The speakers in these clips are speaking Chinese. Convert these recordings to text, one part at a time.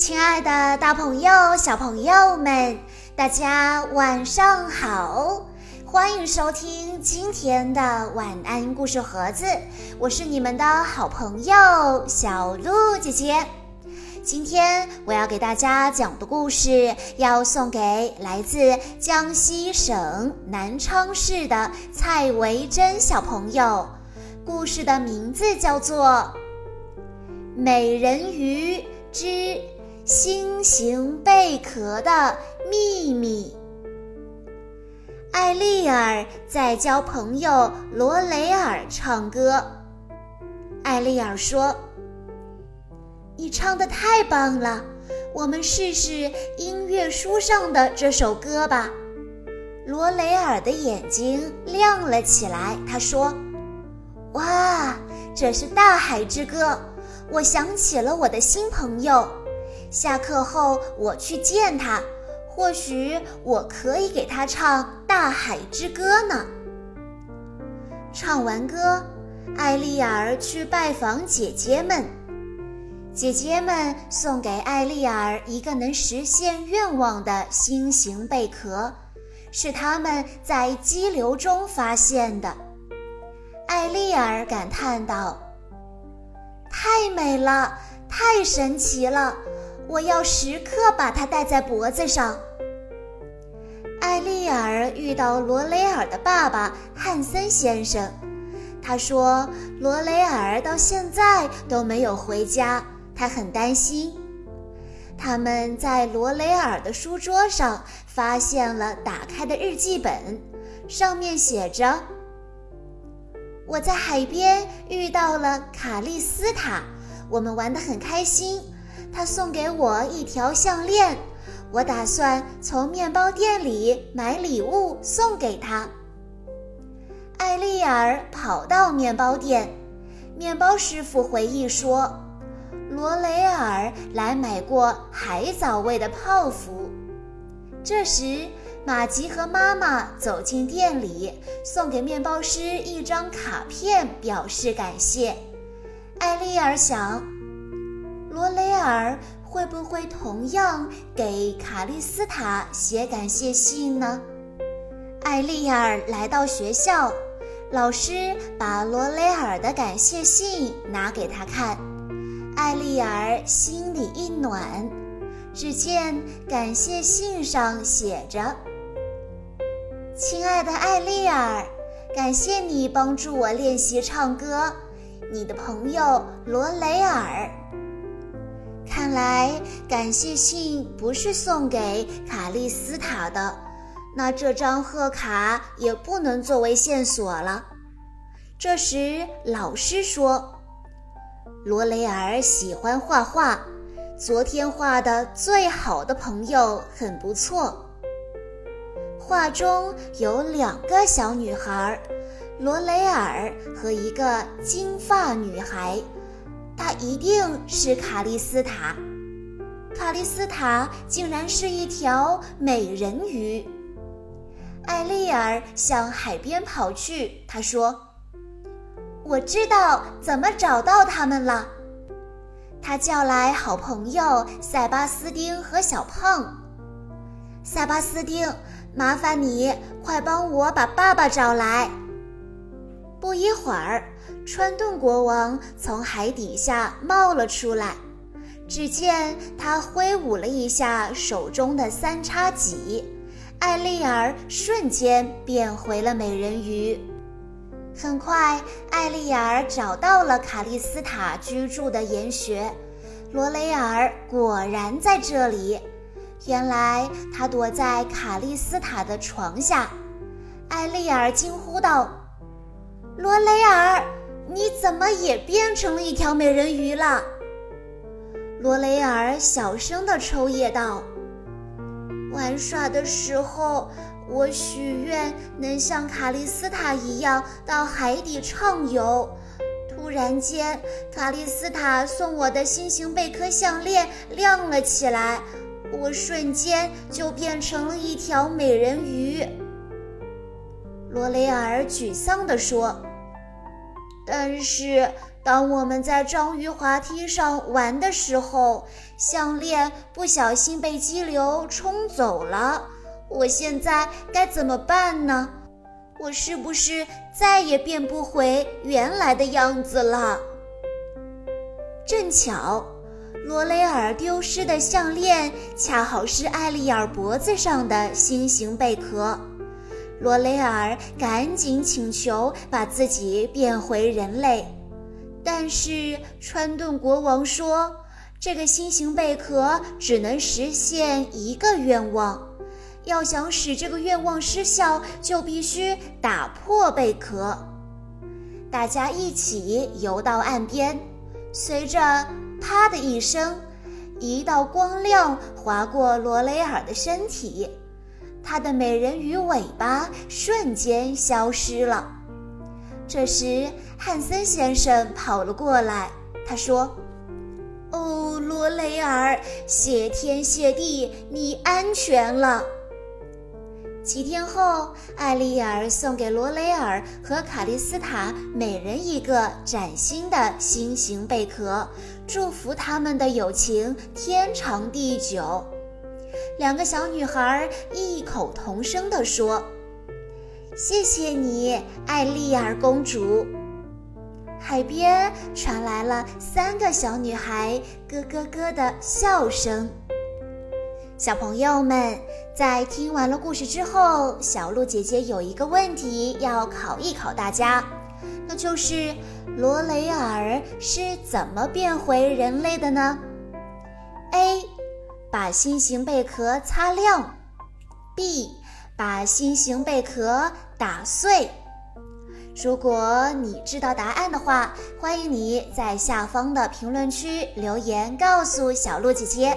亲爱的，大朋友、小朋友们，大家晚上好！欢迎收听今天的晚安故事盒子，我是你们的好朋友小鹿姐姐。今天我要给大家讲的故事，要送给来自江西省南昌市的蔡维珍小朋友。故事的名字叫做《美人鱼之心形贝壳的秘密》。艾丽尔在教朋友罗雷尔唱歌。艾丽尔说：“你唱的太棒了，我们试试音乐书上的这首歌吧。”罗雷尔的眼睛亮了起来，他说。哇，这是《大海之歌》，我想起了我的新朋友。下课后我去见他，或许我可以给他唱《大海之歌》呢。唱完歌，艾丽尔去拜访姐姐们。姐姐们送给艾丽尔一个能实现愿望的心形贝壳，是他们在激流中发现的。艾丽尔感叹道：“太美了，太神奇了！我要时刻把它戴在脖子上。”艾丽尔遇到罗雷尔的爸爸汉森先生，他说：“罗雷尔到现在都没有回家，他很担心。”他们在罗雷尔的书桌上发现了打开的日记本，上面写着。我在海边遇到了卡利斯塔，我们玩得很开心。他送给我一条项链，我打算从面包店里买礼物送给他。艾丽尔跑到面包店，面包师傅回忆说，罗雷尔来买过海藻味的泡芙。这时。玛吉和妈妈走进店里，送给面包师一张卡片，表示感谢。艾丽尔想，罗雷尔会不会同样给卡利斯塔写感谢信呢？艾丽尔来到学校，老师把罗雷尔的感谢信拿给他看，艾丽尔心里一暖。只见感谢信上写着。亲爱的艾丽尔，感谢你帮助我练习唱歌。你的朋友罗雷尔。来感谢信不是送给卡利斯塔的，那这张贺卡也不能作为线索了。这时老师说：“罗雷尔喜欢画画，昨天画的最好的朋友很不错。”画中有两个小女孩，罗雷尔和一个金发女孩，她一定是卡利斯塔。卡利斯塔竟然是一条美人鱼。艾丽尔向海边跑去，她说：“我知道怎么找到他们了。”她叫来好朋友塞巴斯丁和小胖。塞巴斯丁。麻烦你快帮我把爸爸找来。不一会儿，川顿国王从海底下冒了出来。只见他挥舞了一下手中的三叉戟，艾丽尔瞬间变回了美人鱼。很快，艾丽尔找到了卡利斯塔居住的岩穴，罗雷尔果然在这里。原来他躲在卡利斯塔的床下，艾丽尔惊呼道：“罗雷尔，你怎么也变成了一条美人鱼了？”罗雷尔小声地抽噎道：“玩耍的时候，我许愿能像卡利斯塔一样到海底畅游。突然间，卡利斯塔送我的心形贝壳项链亮了起来。”我瞬间就变成了一条美人鱼。罗雷尔沮丧地说：“但是当我们在章鱼滑梯上玩的时候，项链不小心被激流冲走了。我现在该怎么办呢？我是不是再也变不回原来的样子了？正巧，罗雷尔丢失的项链恰好是艾丽尔脖子上的心形贝壳。罗雷尔赶紧请求把自己变回人类。但是川顿国王说，这个新型贝壳只能实现一个愿望，要想使这个愿望失效，就必须打破贝壳。大家一起游到岸边，随着“啪”的一声，一道光亮划过罗雷尔的身体，他的美人鱼尾巴瞬间消失了。这时，汉森先生跑了过来。他说：“哦，罗雷尔，谢天谢地，你安全了。”几天后，艾丽尔送给罗雷尔和卡莉斯塔每人一个崭新的心形贝壳，祝福他们的友情天长地久。两个小女孩异口同声地说。谢谢你，艾丽尔公主。海边传来了三个小女孩咯咯咯的笑声。小朋友们，在听完了故事之后，小鹿姐姐有一个问题要考一考大家，那就是罗雷尔是怎么变回人类的呢？A. 把心形贝壳擦亮。B. 把心形贝壳打碎。如果你知道答案的话，欢迎你在下方的评论区留言告诉小鹿姐姐。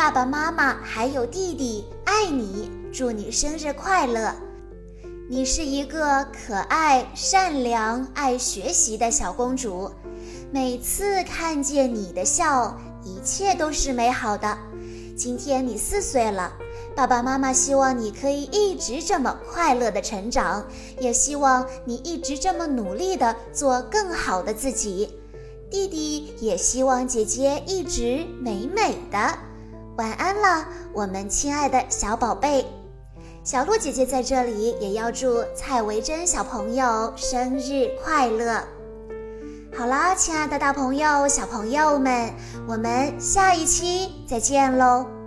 爸爸妈妈还有弟弟爱你，祝你生日快乐！你是一个可爱、善良、爱学习的小公主。每次看见你的笑，一切都是美好的。今天你四岁了，爸爸妈妈希望你可以一直这么快乐的成长，也希望你一直这么努力的做更好的自己。弟弟也希望姐姐一直美美的。晚安了，我们亲爱的小宝贝，小鹿姐姐在这里也要祝蔡维珍小朋友生日快乐。好啦，亲爱的大朋友、小朋友们，我们下一期再见喽。